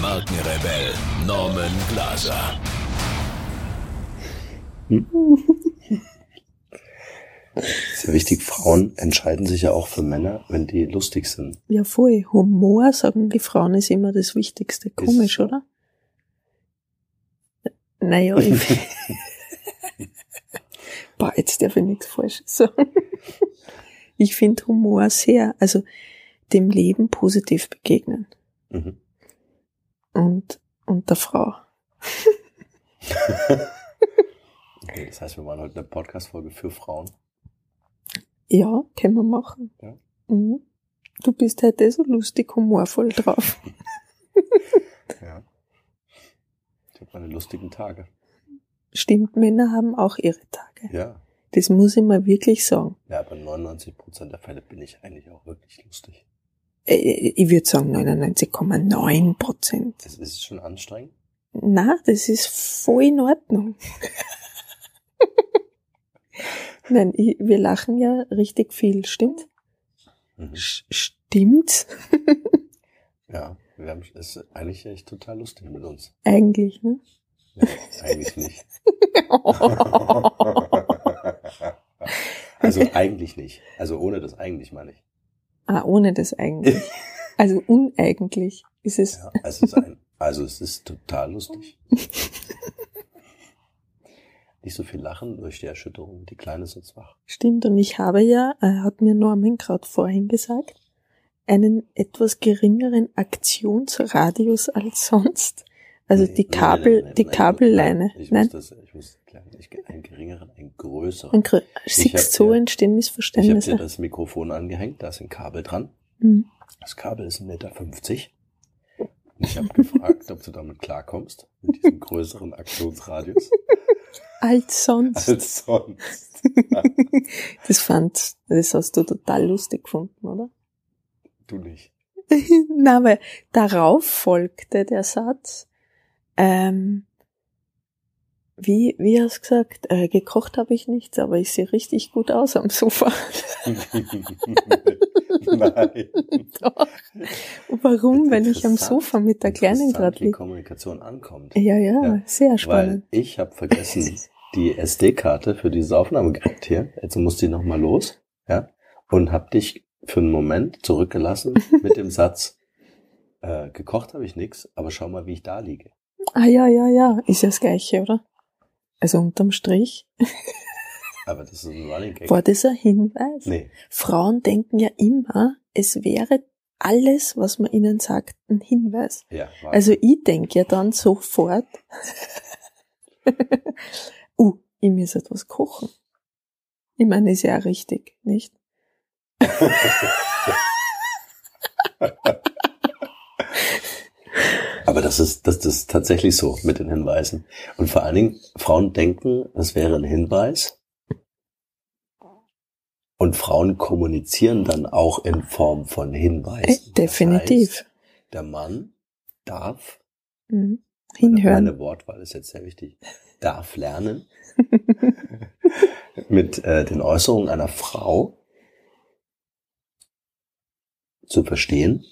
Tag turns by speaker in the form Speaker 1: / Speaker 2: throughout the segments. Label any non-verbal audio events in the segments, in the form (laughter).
Speaker 1: Markenrebell Norman Glaser. (laughs)
Speaker 2: ist ja wichtig, Frauen entscheiden sich ja auch für Männer, wenn die lustig sind.
Speaker 3: Ja, voll. Humor, sagen die Frauen, ist immer das Wichtigste. Komisch,
Speaker 2: so.
Speaker 3: oder? Naja, ich. (laughs) Boah, jetzt darf ich nichts Falsches sagen. Ich finde Humor sehr, also dem Leben positiv begegnen.
Speaker 2: Mhm.
Speaker 3: Und, und der Frau.
Speaker 2: Okay, das heißt, wir machen heute eine Podcast-Folge für Frauen.
Speaker 3: Ja, können wir machen.
Speaker 2: Ja.
Speaker 3: Mhm. Du bist heute so lustig, humorvoll drauf. (laughs)
Speaker 2: Ja. Ich habe meine lustigen Tage.
Speaker 3: Stimmt, Männer haben auch ihre Tage.
Speaker 2: Ja.
Speaker 3: Das muss ich mal wirklich sagen.
Speaker 2: Ja, aber 99% der Fälle bin ich eigentlich auch wirklich lustig.
Speaker 3: Ich würde sagen 99,9 Prozent.
Speaker 2: Das ist schon anstrengend.
Speaker 3: Na, das ist voll in Ordnung. (laughs) Nein, ich, wir lachen ja richtig viel, stimmt?
Speaker 2: Mhm.
Speaker 3: Stimmt? (laughs)
Speaker 2: Ja, wir haben, es ist eigentlich echt total lustig mit uns.
Speaker 3: Eigentlich, ne?
Speaker 2: Ja, eigentlich nicht. (laughs) also eigentlich nicht. Also ohne das eigentlich meine ich.
Speaker 3: Ah, ohne das eigentlich. Also uneigentlich ist es.
Speaker 2: Ja, also, es ist ein, also es ist total lustig. (laughs) Nicht so viel lachen durch die Erschütterung. Die Kleine ist jetzt wach.
Speaker 3: Stimmt, und ich habe ja, äh, hat mir Norman gerade vorhin gesagt, einen etwas geringeren Aktionsradius als sonst. Also
Speaker 2: Nee,
Speaker 3: die Kabel,
Speaker 2: nee, nee,
Speaker 3: die
Speaker 2: nein,
Speaker 3: Kabelleine.
Speaker 2: Ich
Speaker 3: Nein,
Speaker 2: muss das, ich muss klären. Ich, einen geringeren, einen größeren.
Speaker 3: ein Grö- siehst so entstehen
Speaker 2: Ich habe
Speaker 3: Missverständnisse.
Speaker 2: dir das Mikrofon angehängt, da ist ein Kabel dran.
Speaker 3: Hm.
Speaker 2: Das Kabel ist 1,50 Meter. Und ich habe gefragt, ob du damit klarkommst, mit diesem größeren Aktionsradius
Speaker 3: Als sonst.
Speaker 2: als sonst. (laughs)
Speaker 3: Das fand, das hast du total lustig gefunden, oder?
Speaker 2: Du nicht. (laughs)
Speaker 3: Na, weil darauf folgte der Satz, ähm, wie, wie hast du gesagt, äh, gekocht habe ich nichts, aber ich sehe richtig gut aus am Sofa. (laughs)
Speaker 2: Nein.
Speaker 3: Doch. (laughs) Warum? Weil ich am. Sofa mit der Kleinen gerade
Speaker 2: wie
Speaker 3: liege.
Speaker 2: Kommunikation ankommt.
Speaker 3: Ja, ja,
Speaker 2: Ja,
Speaker 3: sehr
Speaker 2: Weil
Speaker 3: spannend.
Speaker 2: ich habe vergessen, (laughs) die SD-Karte für dieses Aufnahmegerät hier. Jetzt muss die nochmal los. Ja. Und hab dich für einen Moment zurückgelassen mit dem Satz, äh, gekocht habe ich nix, aber schau mal, wie ich da liege.
Speaker 3: Ah ja, ja, ja, ist ja das Gleiche, oder? Also unterm Strich
Speaker 2: Aber das ist ein Running Gag.
Speaker 3: war das ein Hinweis.
Speaker 2: Nee.
Speaker 3: Frauen denken ja immer, es wäre alles, was man ihnen sagt, ein Hinweis.
Speaker 2: Ja,
Speaker 3: Also ich denke ja dann sofort, (laughs) uh, ich muss etwas kochen. Ich meine, ist ja auch richtig, nicht? (laughs) (laughs)
Speaker 2: Aber das ist, das, das ist tatsächlich so mit den Hinweisen. Und vor allen Dingen, Frauen denken, das wäre ein Hinweis. Und Frauen kommunizieren dann auch in Form von
Speaker 3: Äh,
Speaker 2: Hinweisen.
Speaker 3: definitiv.
Speaker 2: Das heißt, der Mann darf,
Speaker 3: Mhm. Hinhören.
Speaker 2: meine Wortwahl ist jetzt sehr wichtig, darf lernen, (laughs) mit äh, den Äußerungen einer Frau zu verstehen,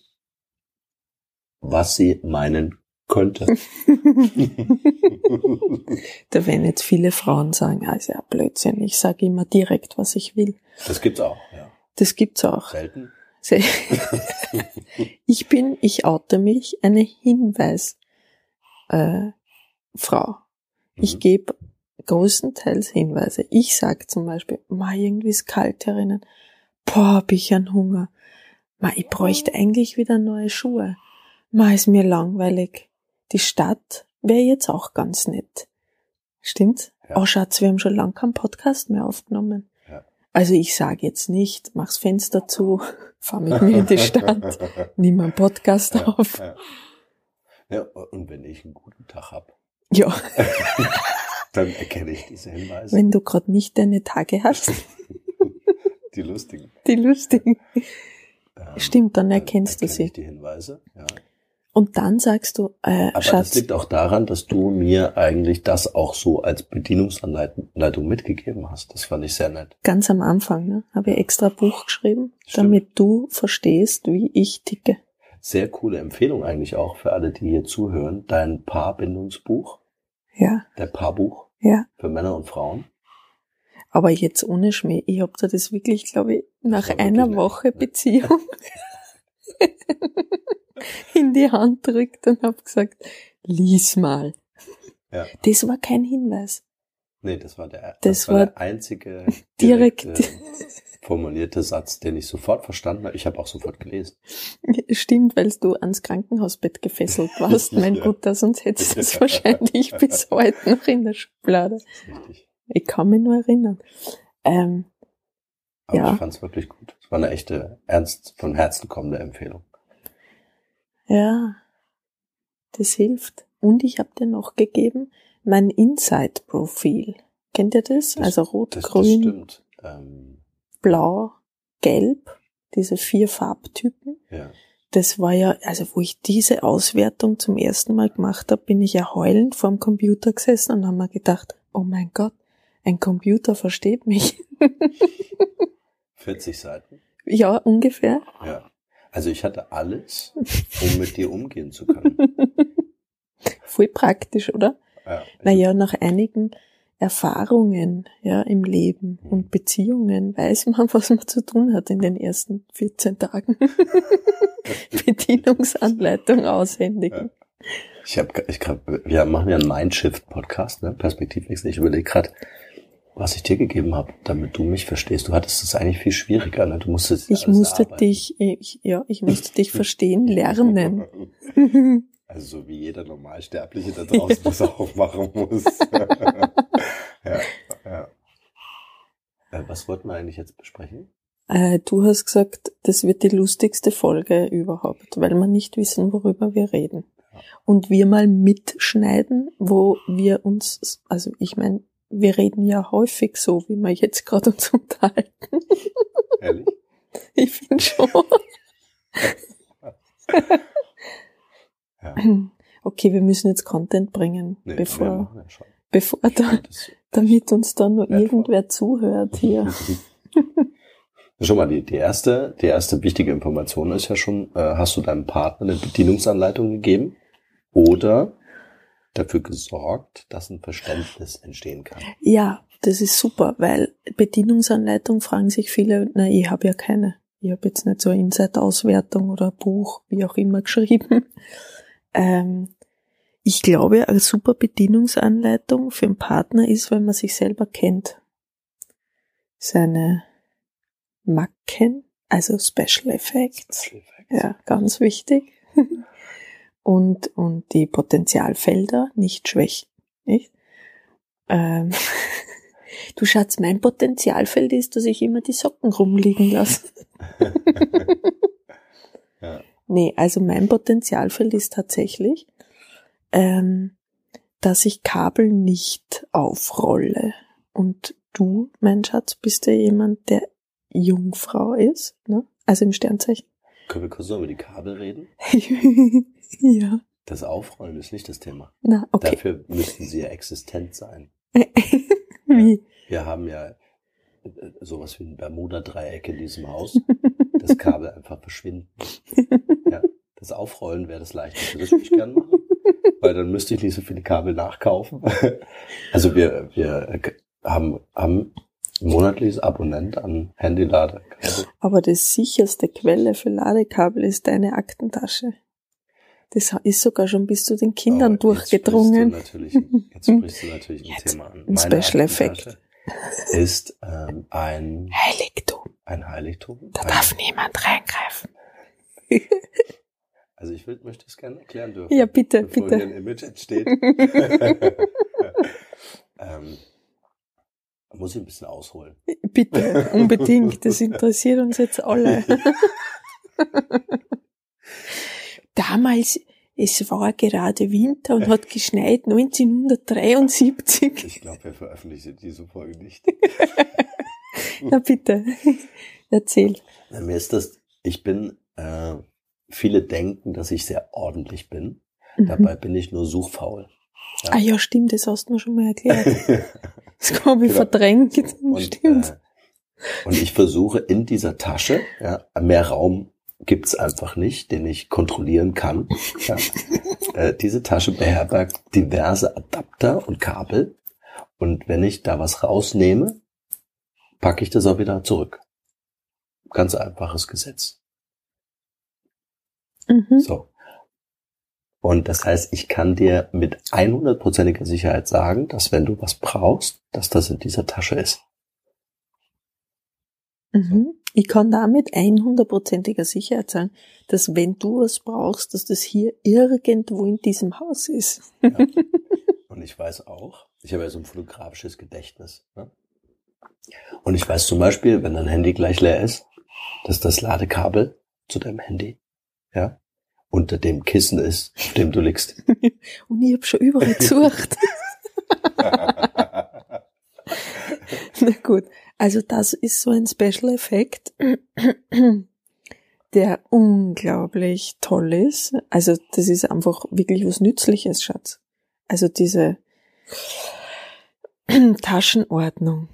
Speaker 2: was sie meinen könnte. (laughs)
Speaker 3: da werden jetzt viele Frauen sagen, ah, ist ja Blödsinn, ich sage immer direkt, was ich will.
Speaker 2: Das gibt's auch, ja.
Speaker 3: Das gibt's auch.
Speaker 2: Selten.
Speaker 3: Se- (laughs) ich bin, ich oute mich, eine Hinweis, äh, Frau. Ich
Speaker 2: Mhm.
Speaker 3: gebe größtenteils Hinweise. Ich sag zum Beispiel, ma, irgendwie ist kalt herinnen. Boah, hab ich einen Hunger. Ma, ich bräuchte eigentlich wieder neue Schuhe. Ma, ist mir langweilig. Die Stadt wäre jetzt auch ganz nett. Stimmt's?
Speaker 2: Ja.
Speaker 3: Oh, Schatz, wir haben schon lang keinen Podcast mehr aufgenommen.
Speaker 2: Ja.
Speaker 3: Also ich sage jetzt nicht, mach's Fenster zu, (laughs) fahr mit mir in die Stadt, (laughs) nimm einen Podcast
Speaker 2: Ja,
Speaker 3: auf.
Speaker 2: ja. und wenn ich einen guten Tag hab,
Speaker 3: Ja, (laughs)
Speaker 2: Dann erkenne ich diese Hinweise.
Speaker 3: wenn du gerade nicht deine Tage hast,
Speaker 2: die lustigen.
Speaker 3: die lustigen.
Speaker 2: Ähm,
Speaker 3: Stimmt, dann
Speaker 2: dann
Speaker 3: erkennst du
Speaker 2: erkenne
Speaker 3: sie.
Speaker 2: Ich die Hinweise, ja.
Speaker 3: Und dann sagst du, äh,
Speaker 2: Aber das
Speaker 3: Schatz,
Speaker 2: liegt auch daran, dass du mir eigentlich das auch so als Bedienungsanleitung mitgegeben hast. Das fand ich sehr nett.
Speaker 3: ganz am Anfang, ne, habe ich extra Buch geschrieben,
Speaker 2: Stimmt.
Speaker 3: damit du verstehst, wie ich ticke.
Speaker 2: Sehr coole Empfehlung eigentlich auch für alle, die hier zuhören. Dein Paarbindungsbuch,
Speaker 3: Ja,
Speaker 2: der Paarbuch
Speaker 3: ja.
Speaker 2: für Männer und Frauen.
Speaker 3: Aber jetzt ohne Schmäh. Ich hab dir das wirklich, glaube ich, nach einer Woche? Beziehung (laughs) (laughs) in die Hand drückt und hab gesagt, lies mal.
Speaker 2: Ja.
Speaker 3: Das war kein Hinweis.
Speaker 2: Nee, das war der,
Speaker 3: Das
Speaker 2: war
Speaker 3: war
Speaker 2: der einzige (laughs)
Speaker 3: direkt-
Speaker 2: direkte, formulierte Satz, den ich sofort verstanden habe. Ich habe auch sofort gelesen. (laughs)
Speaker 3: Stimmt, weil du ans Krankenhausbett gefesselt warst, mein
Speaker 2: Ja.
Speaker 3: Guter, sonst hättest du es wahrscheinlich bis heute noch in der Schublade.
Speaker 2: Das richtig.
Speaker 3: Ich kann mich nur erinnern. Ähm,
Speaker 2: Aber
Speaker 3: Ja.
Speaker 2: ich fand es wirklich gut. Es war eine echte, ernst von Herzen kommende Empfehlung.
Speaker 3: ja, das hilft. Und ich habe dir noch gegeben mein Inside-Profil. Kennt ihr das?
Speaker 2: Das-
Speaker 3: also rot,
Speaker 2: Das, das
Speaker 3: grün,
Speaker 2: stimmt. Ähm,
Speaker 3: blau, gelb, diese vier Farbtypen.
Speaker 2: ja.
Speaker 3: Das war ja, also wo ich diese Auswertung zum ersten Mal gemacht habe, bin ich ja heulend vorm Computer gesessen und habe mir gedacht, oh mein Gott, ein Computer versteht mich. (laughs)
Speaker 2: 40 Seiten.
Speaker 3: ja, ungefähr.
Speaker 2: Ja. Also ich hatte alles, um mit dir umgehen zu können. (laughs)
Speaker 3: Voll praktisch, oder?
Speaker 2: Ja.
Speaker 3: Naja, nach einigen Erfahrungen ja, im Leben und Beziehungen weiß man, (laughs) was man zu tun hat in den ersten 14 Tagen. (laughs) Bedienungsanleitung aushändigen.
Speaker 2: Ich habe, ich grad, wir machen ja einen Mindshift-Podcast, ne? Perspektivwechsel. Ich überlege gerade, was ich dir gegeben habe, damit du mich verstehst. Du hattest es eigentlich viel schwieriger, ne? Du musstest
Speaker 3: Ich musste
Speaker 2: erarbeiten.
Speaker 3: dich, ich, ja, ich musste dich verstehen, lernen. (laughs)
Speaker 2: Also so wie jeder Normalsterbliche da draußen das (laughs) auch machen muss. (laughs) ja, ja. Äh, was wollten wir eigentlich jetzt besprechen?
Speaker 3: Äh, du hast gesagt, das wird die lustigste Folge überhaupt, weil wir nicht wissen, worüber wir reden.
Speaker 2: Ja.
Speaker 3: Und wir mal mitschneiden, wo wir uns, also ich meine, wir reden ja häufig so, wie wir jetzt gerade uns unterhalten.
Speaker 2: Ehrlich? (laughs)
Speaker 3: Ich finde schon.
Speaker 2: Ja.
Speaker 3: Okay, wir müssen jetzt Content bringen,
Speaker 2: Nee,
Speaker 3: bevor, bevor da, damit uns da nur irgendwer zuhört hier. (laughs)
Speaker 2: Schon mal, die, die erste, die erste wichtige Information ist ja schon, äh, hast du deinem Partner eine Bedienungsanleitung gegeben oder dafür gesorgt, dass ein Verständnis entstehen kann?
Speaker 3: Ja, das ist super, weil Bedienungsanleitung fragen sich viele, na, ich habe ja keine. Ich habe jetzt nicht so eine Inside-Auswertung oder ein Buch, wie auch immer, (laughs) geschrieben. Ähm, ich glaube, eine super Bedienungsanleitung für einen Partner ist, wenn man sich selber kennt. Seine Macken, also Special Effects. Ja, ganz wichtig. (laughs) Und, und die Potenzialfelder nicht schwächen, nicht? Ähm, (laughs) du Schatz, mein Potenzialfeld ist, dass ich immer die Socken rumliegen lasse. (laughs)
Speaker 2: Ja.
Speaker 3: Nee, also mein Potenzialfeld ist tatsächlich, ähm, dass ich Kabel nicht aufrolle. Und du, mein Schatz, bist ja jemand, der Jungfrau ist, ne? Also im Sternzeichen.
Speaker 2: Können wir kurz noch über die Kabel reden? (laughs)
Speaker 3: ja.
Speaker 2: Das Aufrollen ist nicht das Thema.
Speaker 3: Na, okay.
Speaker 2: Dafür müssten sie ja existent sein. (laughs)
Speaker 3: Wie?
Speaker 2: Wir haben ja äh, sowas wie ein Bermuda-Dreieck in diesem Haus. Das Kabel einfach verschwinden. (laughs) Ja, das Aufrollen wäre das leichteste. Das würde ich gerne machen. Weil dann müsste ich nicht so viele Kabel nachkaufen. Also wir, wir haben, haben monatliches Abonnent an Handyladekabel.
Speaker 3: Aber die sicherste Quelle für Ladekabel ist deine Aktentasche. Das ist sogar schon bis zu den Kindern
Speaker 2: Aber jetzt
Speaker 3: durchgedrungen.
Speaker 2: sprichst du natürlich, jetzt sprichst du natürlich ein (laughs)
Speaker 3: Jetzt
Speaker 2: Thema an.
Speaker 3: ein Special Effect.
Speaker 2: Ist ähm, ein,
Speaker 3: Heiligtum.
Speaker 2: ein Heiligtum.
Speaker 3: Da
Speaker 2: ein,
Speaker 3: darf niemand reingreifen.
Speaker 2: Also ich will, möchte es gerne erklären dürfen.
Speaker 3: Ja, bitte,
Speaker 2: bevor
Speaker 3: bitte.
Speaker 2: hier ein Image entsteht. (laughs) (laughs) ähm, muss ich ein bisschen ausholen. (laughs)
Speaker 3: Bitte, unbedingt. Das interessiert uns jetzt alle. (laughs) Damals Es war gerade Winter und hat geschneit 1973.
Speaker 2: Ich glaube, wir veröffentlichen diese Folge nicht. (laughs)
Speaker 3: Na bitte, erzähl.
Speaker 2: Na, mir ist das, ich bin, äh, viele denken, dass ich sehr ordentlich bin.
Speaker 3: Mhm.
Speaker 2: Dabei bin ich nur suchfaul. Ja.
Speaker 3: Ah ja, stimmt, das hast du mir schon mal erklärt. Das ich
Speaker 2: Genau.
Speaker 3: verdrängt.
Speaker 2: Und,
Speaker 3: stimmt.
Speaker 2: äh, und ich versuche in dieser Tasche, ja, mehr Raum gibt's einfach nicht, den ich kontrollieren kann. Ja. (laughs) äh, diese Tasche beherbergt diverse Adapter und Kabel. Und wenn ich da was rausnehme, packe ich das auch wieder zurück. Ganz einfaches Gesetz.
Speaker 3: Mhm.
Speaker 2: So. Und das heißt, ich kann dir mit 100%iger Sicherheit sagen, dass wenn du was brauchst, dass das in dieser Tasche ist.
Speaker 3: Mhm. Ich kann damit 100%iger Sicherheit sagen, dass wenn du was brauchst, dass das hier irgendwo in diesem Haus ist. (laughs)
Speaker 2: Und ich weiß auch, ich habe ja so ein fotografisches Gedächtnis. Ne? Und ich weiß zum Beispiel, wenn dein Handy gleich leer ist, dass das Ladekabel zu deinem Handy, ja, unter dem Kissen ist, auf dem du liegst. (laughs)
Speaker 3: Und ich habe schon überall gesucht. (laughs) Na gut, also das ist so ein Special Effekt, (clears throat) der unglaublich toll ist. Also das ist einfach wirklich was Nützliches, Schatz. Also diese (clears throat) Taschenordnung.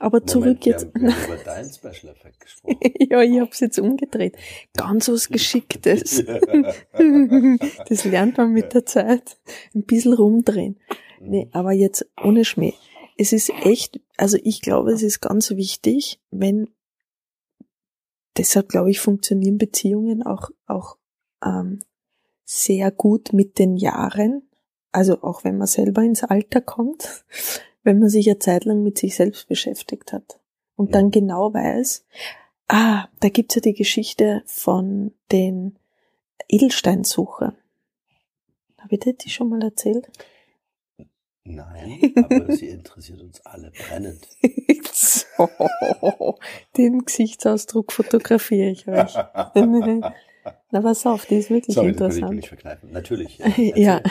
Speaker 3: Aber zurück
Speaker 2: wir
Speaker 3: jetzt.
Speaker 2: wir haben über deinen Special Effekt gesprochen. (laughs)
Speaker 3: ja, ich hab's jetzt umgedreht. Ganz was (laughs) Geschicktes. (laughs) das lernt man mit der Zeit. Ein bisschen rumdrehen. Nee, aber jetzt ohne Schmäh. Es ist echt, also ich glaube, es ist ganz wichtig, wenn, deshalb glaube ich, funktionieren Beziehungen auch, auch ähm, sehr gut mit den Jahren. Also auch wenn man selber ins Alter kommt, wenn man sich eine Zeit lang mit sich selbst beschäftigt hat und dann genau weiß, ah, da gibt's ja die Geschichte von den Edelsteinsuchern. Habe ich dir die schon mal erzählt?
Speaker 2: Nein, aber sie interessiert uns alle brennend. (laughs)
Speaker 3: so, den Gesichtsausdruck fotografiere ich euch. (laughs) Na, pass auf, die ist wirklich
Speaker 2: Sorry, das kann ich
Speaker 3: interessant.
Speaker 2: nicht verkneifen. Natürlich.
Speaker 3: Ja. (laughs)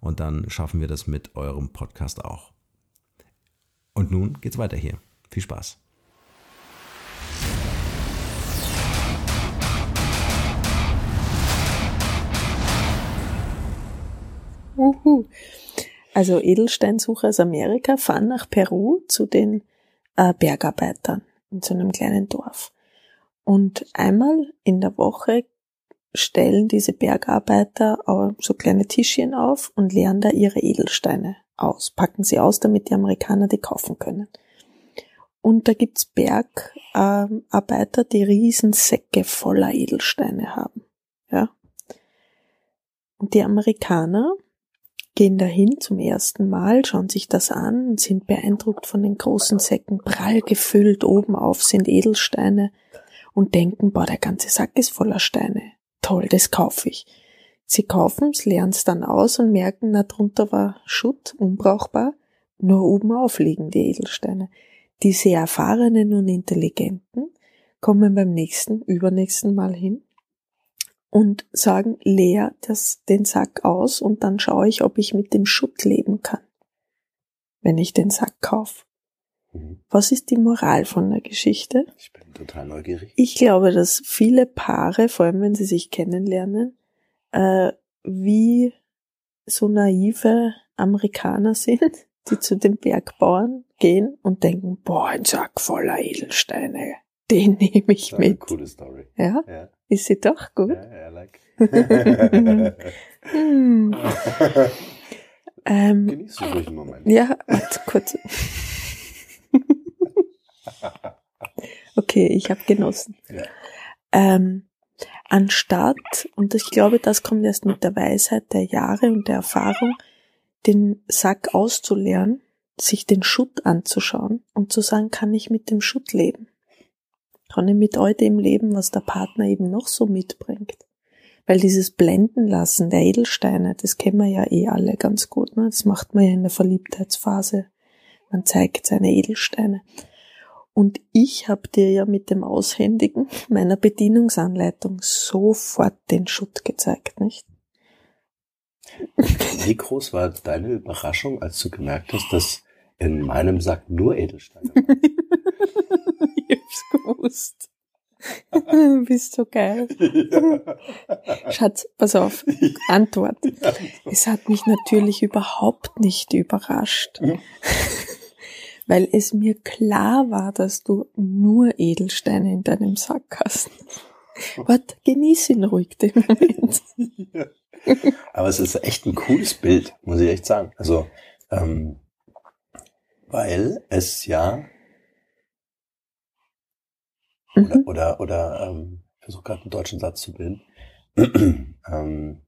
Speaker 4: und dann schaffen wir das mit eurem Podcast auch. Und nun geht's weiter hier. Viel Spaß.
Speaker 3: Uhu. Also Edelsteinsucher aus Amerika fahren nach Peru zu den äh, Bergarbeitern in so einem kleinen Dorf. Und einmal in der Woche stellen diese Bergarbeiter so kleine Tischchen auf und leeren da ihre Edelsteine aus, packen sie aus, damit die Amerikaner die kaufen können. Und da gibt's Bergarbeiter, die riesen Säcke voller Edelsteine haben. Ja. Und die Amerikaner gehen dahin zum ersten Mal, schauen sich das an und sind beeindruckt von den großen Säcken, prall gefüllt, oben auf sind Edelsteine und denken, boah, der ganze Sack ist voller Steine. Toll, das kaufe ich. Sie kaufen's, lernen dann aus und merken, na drunter war Schutt, unbrauchbar, nur oben auf liegen die Edelsteine. Die sehr erfahrenen und intelligenten kommen beim nächsten, übernächsten Mal hin und sagen, leer das, den Sack aus und dann schaue ich, ob ich mit dem Schutt leben kann, wenn ich den Sack kaufe.
Speaker 2: Mhm.
Speaker 3: Was ist die Moral von der Geschichte?
Speaker 2: Ich bin total neugierig.
Speaker 3: Ich glaube, dass viele Paare, vor allem wenn sie sich kennenlernen, äh, wie so naive Amerikaner sind, (laughs) die zu den Bergbauern gehen und denken, boah, ein Sack voller Edelsteine, den nehme ich
Speaker 2: Das
Speaker 3: mit.
Speaker 2: coole Story.
Speaker 3: Ja,
Speaker 2: Ja,
Speaker 3: ist sie doch gut.
Speaker 2: ja, ja, like. (laughs)
Speaker 3: Hm. (laughs) Ähm,
Speaker 2: Genieß du ruhig einen Moment.
Speaker 3: ja, warte kurz. Okay, ich habe genossen.
Speaker 2: Ja.
Speaker 3: Ähm, anstatt, und ich glaube, das kommt erst mit der Weisheit der Jahre und der Erfahrung, den Sack auszuleeren, sich den Schutt anzuschauen und zu sagen, kann ich mit dem Schutt leben? Kann ich mit all dem leben, was der Partner eben noch so mitbringt? Weil dieses Blenden lassen der Edelsteine, das kennen wir ja eh alle ganz gut. Ne? Das macht man ja in der Verliebtheitsphase. Man zeigt seine Edelsteine. Und ich habe dir ja mit dem Aushändigen meiner Bedienungsanleitung sofort den Schutt gezeigt, nicht?
Speaker 2: Wie groß war deine Überraschung, als du gemerkt hast, dass in meinem Sack nur Edelsteine waren? (laughs)
Speaker 3: ich hab's gewusst. Du (laughs) bist so geil. (laughs) Schatz, pass auf. Antwort. Es hat mich natürlich überhaupt nicht überrascht. Weil es mir klar war, dass du nur Edelsteine in deinem Sack hast. Warte, genieß ihn ruhig den Moment. (laughs)
Speaker 2: Aber es ist echt ein cooles Bild, muss ich echt sagen. Also, ähm, weil es ja oder
Speaker 3: Mhm.
Speaker 2: oder, oder ähm, ich versuche gerade einen deutschen Satz zu bilden. (clears throat) ähm,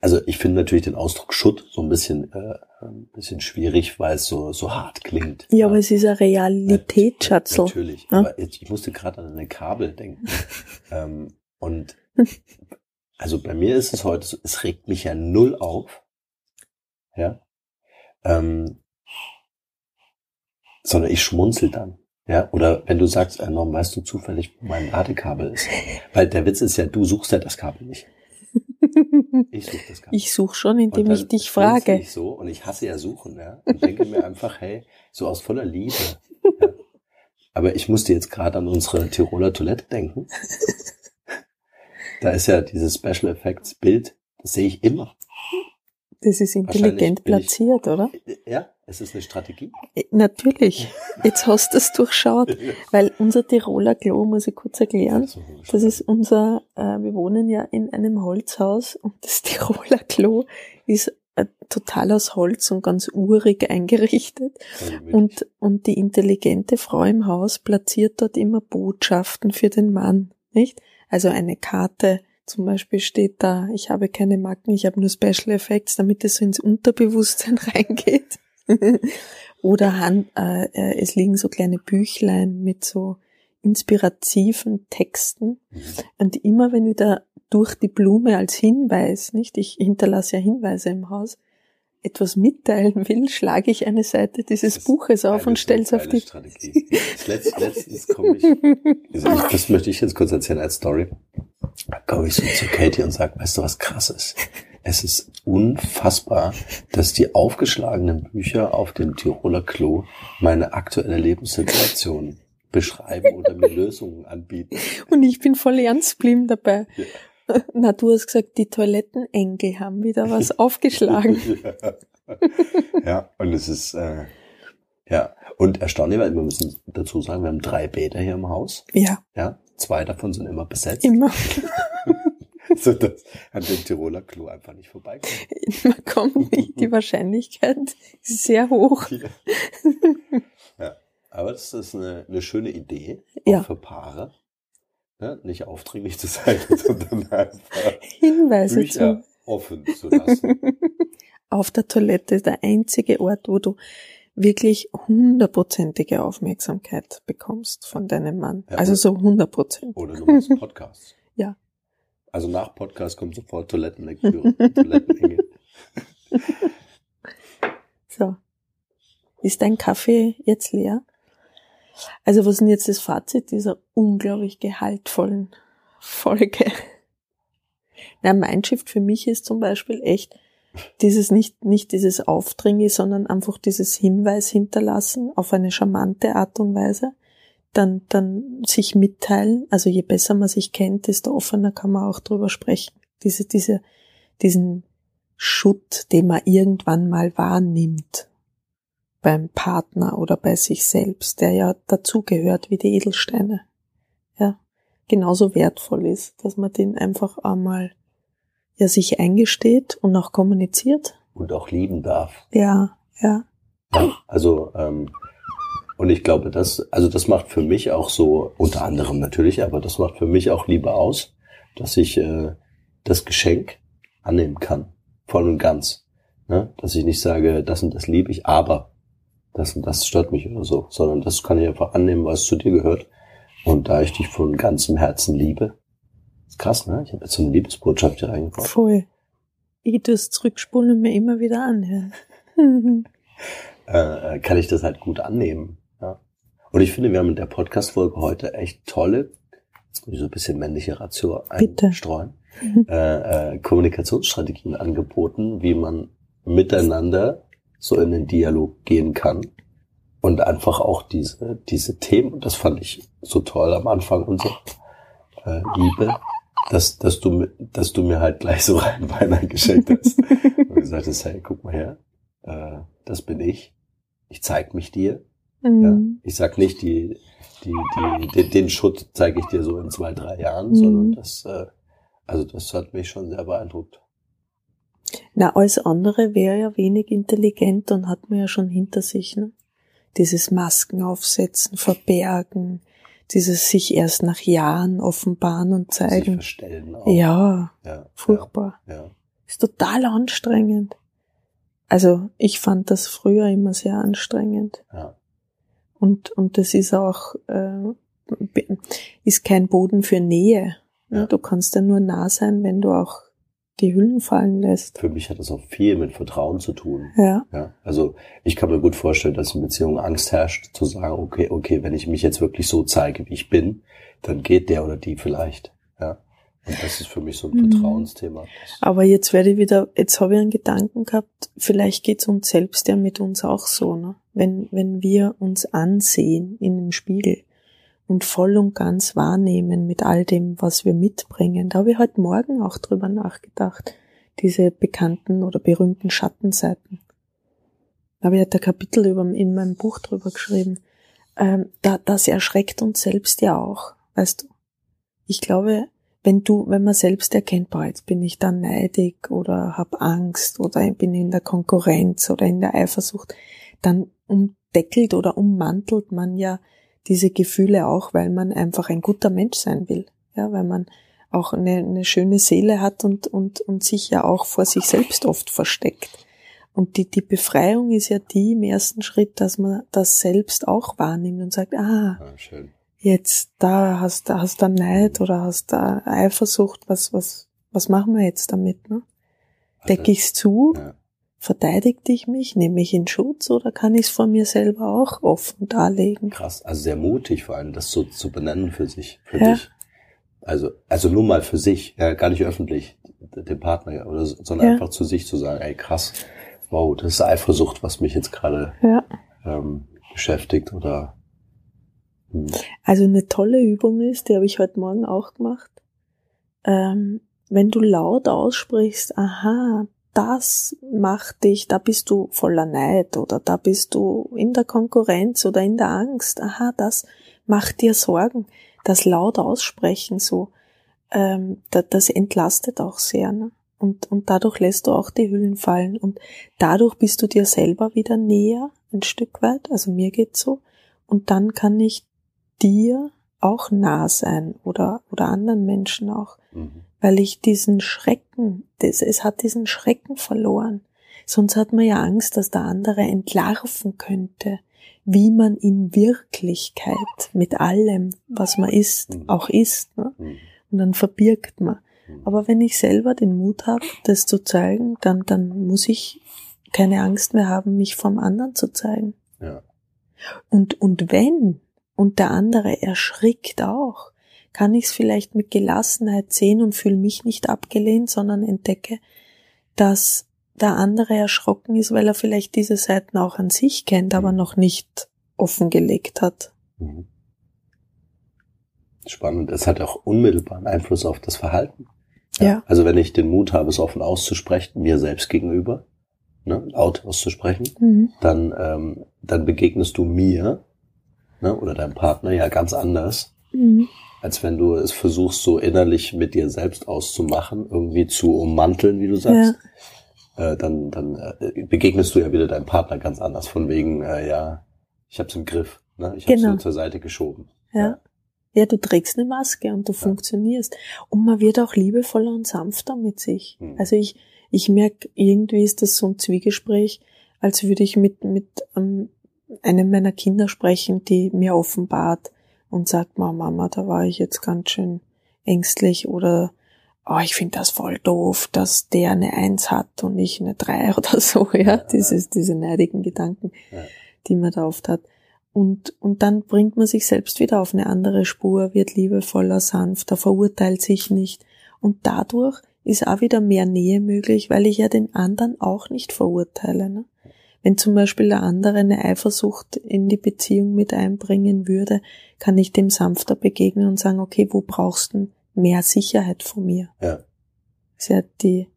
Speaker 2: also ich finde natürlich den Ausdruck Schutt so ein bisschen äh, ein bisschen schwierig, weil es so so hart klingt.
Speaker 3: Ja, aber es ist eine Realität, Schatzel.
Speaker 2: Natürlich.
Speaker 3: Ja.
Speaker 2: Aber jetzt, ich musste gerade an eine Kabel denken. (laughs) ähm, und also bei mir ist es heute so, es regt mich ja null auf. Ja. Ähm, sondern ich schmunzel dann. Ja, oder wenn du sagst, äh, Norm, weißt du zufällig, wo mein Ladekabel ist? Weil der Witz ist ja, du suchst ja das Kabel nicht. (laughs) Ich suche das Kabel.
Speaker 3: Ich suche schon, indem ich dich frage.
Speaker 2: Ich so und ich hasse ja suchen, ja. Und denke mir einfach, hey, so aus voller Liebe. Ja. Aber ich musste jetzt gerade an unsere Tiroler Toilette denken. Da ist ja dieses Special Effects Bild, das sehe ich immer.
Speaker 3: Das ist intelligent
Speaker 2: bin ich-
Speaker 3: platziert, oder?
Speaker 2: Ja, es ist eine Strategie.
Speaker 3: Äh, Natürlich. Jetzt hast du es durchschaut. Weil unser Tiroler Klo, muss ich kurz erklären, das ist unser, äh, wir wohnen ja in einem Holzhaus und das (laughs) Tiroler Klo ist äh, total aus Holz und ganz urig eingerichtet. Und, und die intelligente Frau im Haus platziert dort immer Botschaften für den Mann, nicht? Also eine Karte, zum Beispiel steht da, ich habe keine Macken, ich habe nur Special Effects, damit es so ins Unterbewusstsein (laughs) reingeht. (laughs) Oder Hand, äh, äh, es liegen so kleine Büchlein mit so inspirativen Texten.
Speaker 2: Mhm.
Speaker 3: Und immer wenn ich da durch die Blume als Hinweis, nicht? Ich hinterlasse ja Hinweise im Haus, etwas mitteilen will, schlage ich eine Seite dieses
Speaker 2: Das
Speaker 3: Buches auf und stelle es auf die.
Speaker 2: Strategie. Das Letz, (laughs) letztens komme ich, also ich, das möchte ich jetzt kurz erzählen als Story. Da komme ich so zu Katie und sage, weißt du, was krass ist? Es ist unfassbar, dass die aufgeschlagenen Bücher auf dem Tiroler Klo meine aktuelle Lebenssituation beschreiben oder mir (laughs) Lösungen anbieten.
Speaker 3: Und ich bin voll ernst geblieben dabei.
Speaker 2: Ja. (laughs)
Speaker 3: Na, du hast gesagt, die Toilettenengel haben wieder was (laughs) aufgeschlagen.
Speaker 2: ja. ja, und es ist, äh, ja, und erstaunlich, weil wir müssen dazu sagen, wir haben drei Bäder hier im Haus.
Speaker 3: Ja,
Speaker 2: Ja, zwei davon sind immer besetzt.
Speaker 3: immer. (laughs)
Speaker 2: so dass an dem Tiroler Klo einfach nicht vorbeikommt. (laughs)
Speaker 3: Man kommt nicht, die Wahrscheinlichkeit ist sehr hoch.
Speaker 2: ja, aber das ist eine, eine schöne Idee, auch
Speaker 3: Ja.
Speaker 2: für Paare. Ja, nicht aufdringlich zu sein, (laughs) sondern einfach
Speaker 3: Hinweise
Speaker 2: Bücher
Speaker 3: zu.
Speaker 2: offen zu lassen.
Speaker 3: Auf der Toilette ist der einzige Ort, wo du wirklich hundertprozentige Aufmerksamkeit bekommst von deinem Mann.
Speaker 2: Ja,
Speaker 3: also so hundertprozentig.
Speaker 2: Oder du machst Podcasts.
Speaker 3: Ja.
Speaker 2: Also nach Podcast kommt sofort Toilettenlektüre, (laughs) Toilettenengel.
Speaker 3: So. Ist dein Kaffee jetzt leer? Also was ist denn jetzt das Fazit dieser unglaublich gehaltvollen Folge? Na, mein Shift für mich ist zum Beispiel echt dieses nicht, nicht dieses Aufdringen, sondern einfach dieses Hinweis hinterlassen auf eine charmante Art und Weise. Dann, dann sich mitteilen. Also je besser man sich kennt, desto offener kann man auch drüber sprechen. Diese, diese, diesen Schutt, den man irgendwann mal wahrnimmt beim Partner oder bei sich selbst, der ja dazugehört wie die Edelsteine. Ja, genauso wertvoll ist, dass man den einfach einmal ja sich eingesteht und auch kommuniziert.
Speaker 2: Und auch lieben darf.
Speaker 3: Ja, ja.
Speaker 2: ja also, ähm, und ich glaube, das, also das macht für mich auch so, unter anderem natürlich, aber das macht für mich auch Liebe aus, dass ich äh, das Geschenk annehmen kann. Voll und ganz. Ne? Dass ich nicht sage, das und das liebe ich, aber das und das stört mich oder so, sondern das kann ich einfach annehmen, was zu dir gehört. Und da ich dich von ganzem Herzen liebe, ist krass, ne? Ich habe jetzt so eine Liebesbotschaft hier reingebracht.
Speaker 3: Voll. Ich zurückspulen und mir immer wieder anhören.
Speaker 2: äh, kann ich das halt gut annehmen. Und ich finde, wir haben in der Podcast-Folge heute echt tolle, jetzt muss ich so ein bisschen männliche Ratio einstreuen, äh, äh, Kommunikationsstrategien angeboten, wie man miteinander so in den Dialog gehen kann und einfach auch diese diese Themen und das fand ich so toll am Anfang unserer äh, Liebe dass, dass, du, dass du mir halt gleich so (laughs) rein Weihnachten geschenkt hast. und gesagt hast, hey, guck mal her, äh, das bin ich. Ich zeig mich dir. Mhm. Ja, ich sag nicht, die, die, die, den, den Schutt zeige ich dir so in zwei, drei Jahren, mhm. sondern das, äh, also das hat mich schon sehr beeindruckt.
Speaker 3: Na, alles andere wäre ja wenig intelligent und hat man ja schon hinter sich, ne? Dieses Masken aufsetzen, verbergen, dieses sich erst nach Jahren offenbaren und zeigen. Sich
Speaker 2: verstellen auch.
Speaker 3: Ja, ja furchtbar.
Speaker 2: Ja, ja.
Speaker 3: Ist total anstrengend. Also ich fand das früher immer sehr anstrengend.
Speaker 2: Ja.
Speaker 3: Und, und das ist auch, äh, ist kein Boden für Nähe. Ja. Du kannst ja nur nah sein, wenn du auch die Hüllen fallen lässt.
Speaker 2: Für mich hat das auch viel mit Vertrauen zu tun.
Speaker 3: Ja.
Speaker 2: ja. Also ich kann mir gut vorstellen, dass in Beziehungen Angst herrscht, zu sagen, okay, okay, wenn ich mich jetzt wirklich so zeige, wie ich bin, dann geht der oder die vielleicht. Und das ist für mich so ein mhm. Vertrauensthema.
Speaker 3: Aber jetzt werde ich wieder, jetzt habe ich einen Gedanken gehabt, vielleicht geht es uns selbst ja mit uns auch so, ne? Wenn, wenn wir uns ansehen in dem Spiegel und voll und ganz wahrnehmen mit all dem, was wir mitbringen. Da habe ich heute Morgen auch drüber nachgedacht, diese bekannten oder berühmten Schattenseiten. Da habe ich halt ein Kapitel über, in meinem Buch drüber geschrieben. Ähm, da, das erschreckt uns selbst ja auch, weißt du. Ich glaube, wenn du, wenn man selbst erkennt, boah, jetzt bin ich da neidig oder hab Angst oder bin in der Konkurrenz oder in der Eifersucht, dann umdeckelt oder ummantelt man ja diese Gefühle auch, weil man einfach ein guter Mensch sein will. Ja, weil man auch eine, eine schöne Seele hat und, und, und sich ja auch vor sich selbst oft versteckt. Und die, die Befreiung ist ja die im ersten Schritt, dass man das selbst auch wahrnimmt und sagt, ah,
Speaker 2: ah schön.
Speaker 3: Jetzt da hast du hast da Neid oder hast da Eifersucht, was, was, was machen wir jetzt damit, ne? Decke ich's zu? Ja. Verteidigt ich mich? Nehme ich in Schutz oder kann ich es von mir selber auch offen darlegen?
Speaker 2: Krass, also sehr mutig vor allem, das so zu benennen für sich, für ja. dich. Also, also nur mal für sich, ja, gar nicht öffentlich, dem Partner, oder, sondern ja. einfach zu sich zu sagen, ey krass, wow, das ist Eifersucht, was mich jetzt gerade
Speaker 3: ja.
Speaker 2: ähm, beschäftigt oder.
Speaker 3: Also eine tolle Übung ist, die habe ich heute Morgen auch gemacht. Ähm, wenn du laut aussprichst, aha, das macht dich, da bist du voller Neid oder da bist du in der Konkurrenz oder in der Angst. Aha, das macht dir Sorgen. Das laut aussprechen so, ähm, das entlastet auch sehr. Ne? Und, und dadurch lässt du auch die Hüllen fallen. Und dadurch bist du dir selber wieder näher, ein Stück weit. Also mir geht's so. Und dann kann ich dir auch nah sein oder, oder anderen Menschen auch. Mhm weil ich diesen Schrecken, das, es hat diesen Schrecken verloren. Sonst hat man ja Angst, dass der andere entlarven könnte, wie man in Wirklichkeit mit allem, was man ist, mhm. auch ist. Ne? Mhm. Und dann verbirgt man. Mhm. Aber wenn ich selber den Mut habe, das zu zeigen, dann, dann muss ich keine Angst mehr haben, mich vom anderen zu zeigen.
Speaker 2: Ja.
Speaker 3: Und, und wenn, und der andere erschrickt auch, kann ich es vielleicht mit Gelassenheit sehen und fühle mich nicht abgelehnt, sondern entdecke, dass der andere erschrocken ist, weil er vielleicht diese Seiten auch an sich kennt, aber mhm. noch nicht offengelegt hat. Mhm.
Speaker 2: Spannend. Es hat auch unmittelbaren Einfluss auf das Verhalten.
Speaker 3: Ja.
Speaker 2: Also wenn ich den Mut habe, es offen auszusprechen, mir selbst gegenüber, ne, laut auszusprechen,
Speaker 3: Mhm.
Speaker 2: dann, ähm, dann begegnest du mir ne, oder deinem Partner ja ganz anders,
Speaker 3: Mhm.
Speaker 2: als wenn du es versuchst, so innerlich mit dir selbst auszumachen, irgendwie zu ummanteln, wie du sagst. Äh, dann dann äh, begegnest du ja wieder deinem Partner ganz anders, von wegen, äh, ja, ich hab's im Griff, ne? ich hab's
Speaker 3: Genau.
Speaker 2: nur zur Seite geschoben.
Speaker 3: Ja. Ja, du trägst eine Maske und du funktionierst. Und man wird auch liebevoller und sanfter mit sich.
Speaker 2: Mhm.
Speaker 3: Also ich, ich merke, irgendwie ist das so ein Zwiegespräch, als würde ich mit, mit ähm, einem meiner Kinder sprechen, die mir offenbart und sagt, "Ma, Mama, da war ich jetzt ganz schön ängstlich oder oh, ich finde das voll doof, dass der eine Eins hat und ich eine Drei (laughs) oder so, ja,
Speaker 2: Ja.
Speaker 3: dieses, diese neidigen Gedanken,
Speaker 2: Ja.
Speaker 3: die man da oft hat. Und, und dann bringt man sich selbst wieder auf eine andere Spur, wird liebevoller, sanfter, verurteilt sich nicht. Und dadurch ist auch wieder mehr Nähe möglich, weil ich ja den anderen auch nicht verurteile. Ne? Wenn zum Beispiel der andere eine Eifersucht in die Beziehung mit einbringen würde, kann ich dem sanfter begegnen und sagen, okay, wo brauchst du mehr Sicherheit von mir?
Speaker 2: Ja.
Speaker 3: Das ist ja die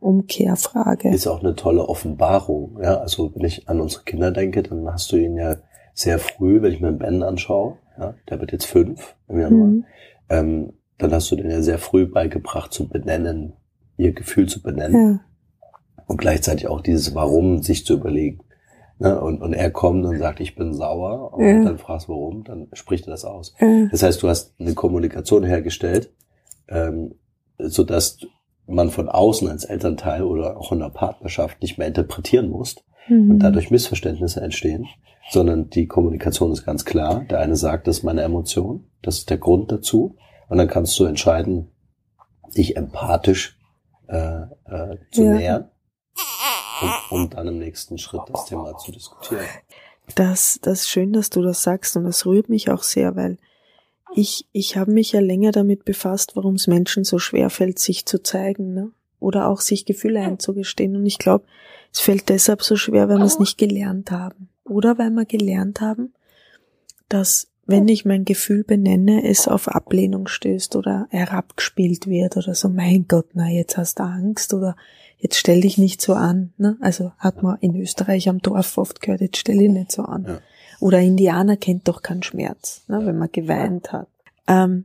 Speaker 3: Umkehrfrage.
Speaker 2: Ist auch eine tolle Offenbarung. Ja, also wenn ich an unsere Kinder denke, dann hast du ihn ja sehr früh, wenn ich mir Ben anschaue, ja, der wird jetzt fünf im Januar,
Speaker 3: Mhm.
Speaker 2: ähm, dann hast du den ja sehr früh beigebracht zu benennen, ihr Gefühl zu benennen
Speaker 3: Ja,
Speaker 2: und gleichzeitig auch dieses Warum sich zu überlegen. Ne? Und, und er kommt und sagt, ich bin sauer und
Speaker 3: Ja.
Speaker 2: dann fragst warum, dann spricht er das aus.
Speaker 3: äh,
Speaker 2: Das heißt, du hast eine Kommunikation hergestellt, ähm, sodass man von außen als Elternteil oder auch in der Partnerschaft nicht mehr interpretieren muss
Speaker 3: mhm.
Speaker 2: und dadurch Missverständnisse entstehen, sondern die Kommunikation ist ganz klar. Der eine sagt, das ist meine Emotion, das ist der Grund dazu und dann kannst du entscheiden, dich empathisch äh, äh, zu
Speaker 3: Ja.
Speaker 2: nähern, um, um dann im nächsten Schritt das Thema zu diskutieren.
Speaker 3: Das, das ist schön, dass du das sagst und das rührt mich auch sehr, weil ich, ich habe mich ja länger damit befasst, warum es Menschen so schwer fällt, sich zu zeigen, ne? Oder auch sich Gefühle einzugestehen. Und ich glaube, es fällt deshalb so schwer, weil wir es nicht gelernt haben. Oder weil wir gelernt haben, dass wenn ich mein Gefühl benenne, es auf Ablehnung stößt oder herabgespielt wird oder so, mein Gott, na, jetzt hast du Angst oder jetzt stell dich nicht so an. Ne? Also hat man in Österreich am Dorf oft gehört, jetzt stell dich nicht so an.
Speaker 2: Ja.
Speaker 3: Oder Indianer kennt doch keinen Schmerz, ne, wenn man geweint hat. Ähm,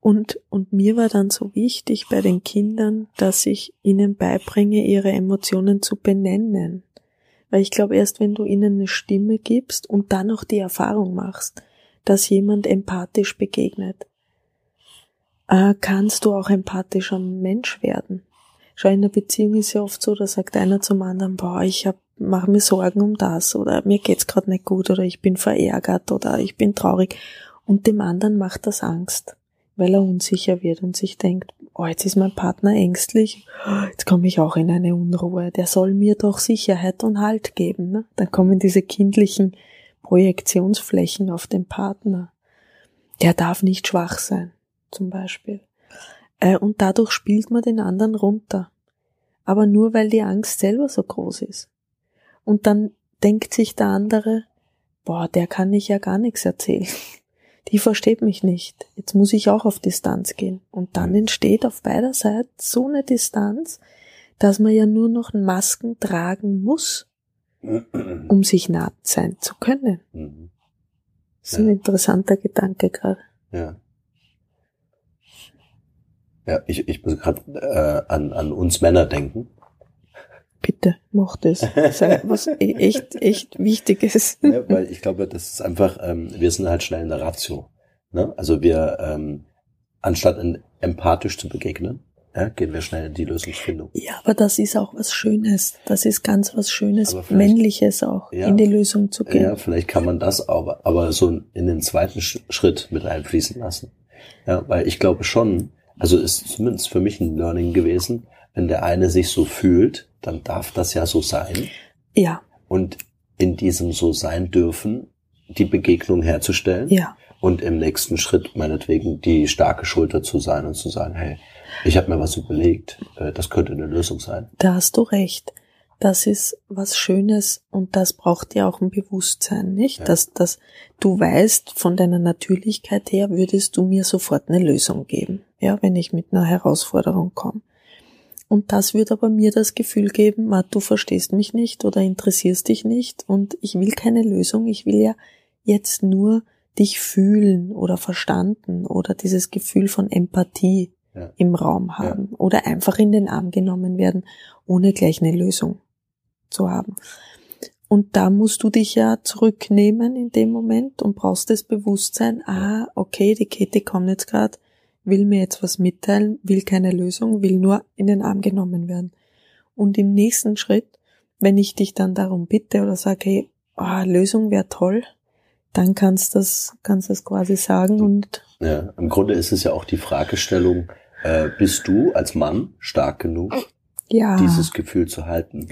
Speaker 3: und, und mir war dann so wichtig bei den Kindern, dass ich ihnen beibringe, ihre Emotionen zu benennen. Weil ich glaube, erst wenn du ihnen eine Stimme gibst und dann noch die Erfahrung machst, dass jemand empathisch begegnet, äh, kannst du auch empathischer Mensch werden. Schau, in der Beziehung ist ja oft so, da sagt einer zum anderen, boah, ich hab, mach mir Sorgen um das oder mir geht's gerade nicht gut oder ich bin verärgert oder ich bin traurig. Und dem anderen macht das Angst, weil er unsicher wird und sich denkt, oh, jetzt ist mein Partner ängstlich, jetzt komme ich auch in eine Unruhe, der soll mir doch Sicherheit und Halt geben. Ne? Dann kommen diese kindlichen Projektionsflächen auf den Partner. Der darf nicht schwach sein, zum Beispiel. Äh, und dadurch spielt man den anderen runter. Aber nur weil die Angst selber so groß ist. Und dann denkt sich der andere, boah, der kann ich ja gar nichts erzählen. (laughs) Die versteht mich nicht. Jetzt muss ich auch auf Distanz gehen. Und dann entsteht auf beider Seiten so eine Distanz, dass man ja nur noch Masken tragen muss, (clears throat) um sich nah sein zu können.
Speaker 2: Mhm.
Speaker 3: Das ist ein interessanter Gedanke gerade.
Speaker 2: Ja. Ja, ich, ich muss gerade äh, an, an uns Männer denken.
Speaker 3: Bitte, mach das. Sag, was e- echt, echt wichtig ist. (laughs)
Speaker 2: ne? Weil ich glaube, das ist einfach, ähm, wir sind halt schnell in der Ratio. Ne? Also wir, ähm, anstatt in, empathisch zu begegnen, ja, gehen wir schnell in die Lösungsfindung.
Speaker 3: Ja, aber das ist auch was Schönes. Das ist ganz was Schönes, Männliches auch,
Speaker 2: Ja.
Speaker 3: in die Lösung zu gehen.
Speaker 2: Ja, vielleicht kann man das aber, aber so in den zweiten Sch- Schritt mit einfließen lassen. Ja, weil ich glaube schon, also ist zumindest für mich ein Learning gewesen, wenn der eine sich so fühlt, dann darf das ja so sein.
Speaker 3: Ja,
Speaker 2: Und in diesem so sein dürfen, die Begegnung herzustellen.
Speaker 3: ja,
Speaker 2: und im nächsten Schritt meinetwegen die starke Schulter zu sein und zu sagen, hey, ich habe mir was überlegt, äh, das könnte eine Lösung sein.
Speaker 3: da hast du recht. Das ist was Schönes und das braucht ja auch ein Bewusstsein, nicht?
Speaker 2: Ja.
Speaker 3: Dass, dass du weißt, von deiner Natürlichkeit her würdest du mir sofort eine Lösung geben, ja, wenn ich mit einer Herausforderung komme. Und das wird aber mir das Gefühl geben, ma, du verstehst mich nicht oder interessierst dich nicht und ich will keine Lösung, ich will ja jetzt nur dich fühlen oder verstanden oder dieses Gefühl von Empathie
Speaker 2: Ja.
Speaker 3: im Raum haben oder einfach in den Arm genommen werden, ohne gleich eine Lösung zu haben. Und da musst du dich ja zurücknehmen in dem Moment und brauchst das Bewusstsein, ah, okay, die Kette kommt jetzt gerade, will mir jetzt was mitteilen, will keine Lösung, will nur in den Arm genommen werden. Und im nächsten Schritt, wenn ich dich dann darum bitte oder sage, hey, ah, Lösung wäre toll, dann kannst du das, kannst das quasi sagen und
Speaker 2: Ja, im Grunde ist es ja auch die Fragestellung, äh, bist du als Mann stark genug,
Speaker 3: ja.
Speaker 2: dieses Gefühl zu halten?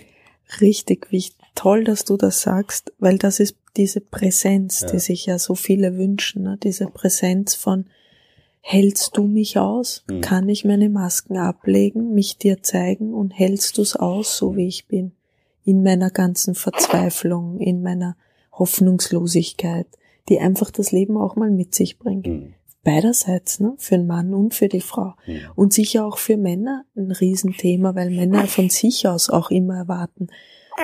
Speaker 3: Richtig wichtig. Toll, dass du das sagst, weil das ist diese Präsenz,
Speaker 2: Ja.
Speaker 3: die sich ja so viele wünschen, ne? diese Präsenz von hältst du mich aus?
Speaker 2: Mhm.
Speaker 3: Kann ich meine Masken ablegen, mich dir zeigen und hältst du es aus, so wie ich bin? In meiner ganzen Verzweiflung, in meiner Hoffnungslosigkeit, die einfach das Leben auch mal mit sich bringt.
Speaker 2: Hm,
Speaker 3: Beiderseits, ne? Für den Mann und für die Frau.
Speaker 2: hm,
Speaker 3: Und sicher auch für Männer ein Riesenthema, weil Männer von sich aus auch immer erwarten,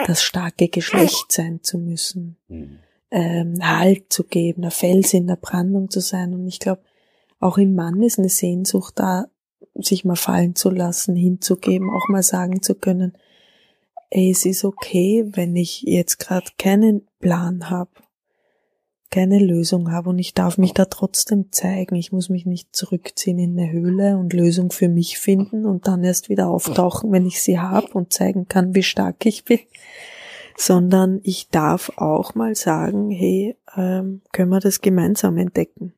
Speaker 3: das starke Geschlecht sein zu müssen,
Speaker 2: hm.
Speaker 3: ähm, Halt zu geben, der Fels in der Brandung zu sein. Und ich glaube, auch im Mann ist eine Sehnsucht da, sich mal fallen zu lassen, hinzugeben, auch mal sagen zu können, ey, es ist okay, wenn ich jetzt gerade keinen Plan habe, keine Lösung habe und ich darf mich da trotzdem zeigen. Ich muss mich nicht zurückziehen in eine Höhle und Lösung für mich finden und dann erst wieder auftauchen, wenn ich sie habe und zeigen kann, wie stark ich bin, sondern ich darf auch mal sagen, hey, ähm, können wir das gemeinsam entdecken.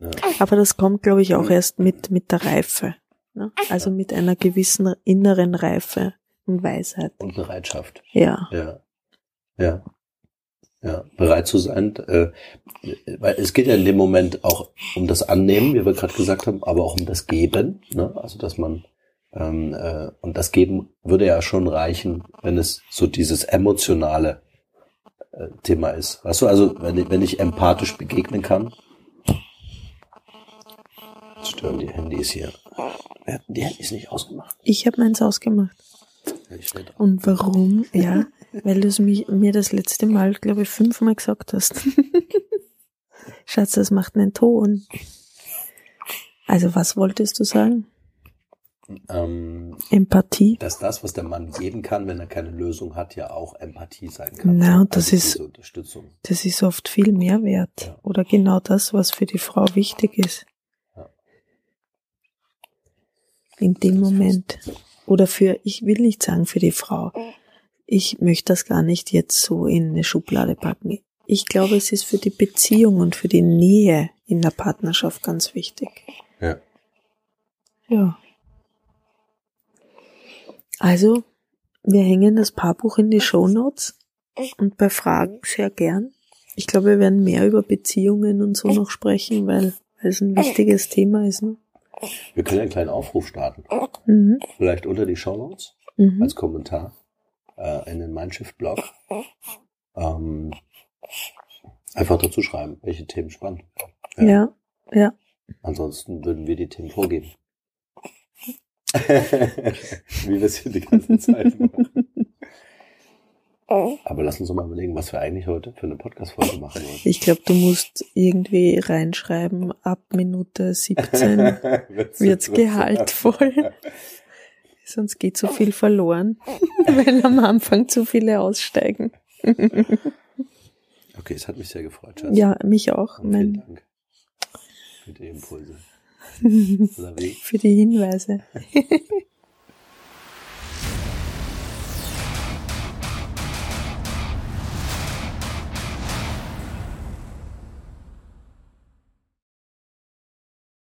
Speaker 2: Ja.
Speaker 3: Aber das kommt, glaube ich, auch erst mit, mit der Reife. Ne? Also mit einer gewissen inneren Reife und Weisheit.
Speaker 2: Und Bereitschaft.
Speaker 3: Ja.
Speaker 2: Ja. Ja. Ja, bereit zu sein, äh, weil es geht ja in dem Moment auch um das Annehmen, wie wir gerade gesagt haben, aber auch um das Geben, ne? also dass man ähm, äh, und das Geben würde ja schon reichen, wenn es so dieses emotionale äh, Thema ist. Weißt du, also wenn ich, wenn ich empathisch begegnen kann, Jetzt stören die Handys hier. Wir hatten die Handys nicht ausgemacht.
Speaker 3: Ich habe meins ausgemacht.
Speaker 2: Drauf.
Speaker 3: Und warum? Ja, weil du es mir das letzte Mal, glaube ich, fünfmal gesagt hast. (laughs) Schatz, das macht einen Ton. Also was wolltest du sagen?
Speaker 2: Ähm,
Speaker 3: Empathie?
Speaker 2: dass das, was der Mann geben kann, wenn er keine Lösung hat, ja auch Empathie sein kann.
Speaker 3: Na, und das
Speaker 2: also
Speaker 3: ist-. Das ist oft viel mehr wert.
Speaker 2: Ja.
Speaker 3: Oder genau das, was für die Frau wichtig ist.
Speaker 2: Ja.
Speaker 3: In dem Moment. Oder für, ich will nicht sagen für die Frau. Ich möchte das gar nicht jetzt so in eine Schublade packen. Ich glaube, es ist für die Beziehung und für die Nähe in der Partnerschaft ganz wichtig.
Speaker 2: Ja.
Speaker 3: Ja. Also, wir hängen das Paarbuch in die Shownotes und bei Fragen sehr gern. Ich glaube, wir werden mehr über Beziehungen und so noch sprechen, weil, weil es ein wichtiges Thema ist. Ne?
Speaker 2: Wir können einen kleinen Aufruf starten.
Speaker 3: Mhm.
Speaker 2: Vielleicht unter die Shownotes
Speaker 3: Mhm.
Speaker 2: als Kommentar äh, in den Mindshift-Blog. Ähm, einfach dazu schreiben, welche Themen spannend. wären.
Speaker 3: Ja, ja.
Speaker 2: Ansonsten würden wir die Themen vorgeben. (laughs) Wie wir es hier die ganze Zeit machen. Aber lass uns doch mal überlegen, was wir eigentlich heute für eine Podcast-Folge machen wollen.
Speaker 3: Ich glaube, du musst irgendwie reinschreiben, ab Minute 17 (laughs) wird's gehaltvoll. (laughs) Sonst geht so viel verloren, (laughs) weil am Anfang zu viele aussteigen. (laughs)
Speaker 2: Okay, es hat mich sehr gefreut, Schatz.
Speaker 3: Ja, mich auch.
Speaker 2: Und vielen
Speaker 3: Mein,
Speaker 2: Dank für die Impulse. (laughs)
Speaker 3: Für die Hinweise.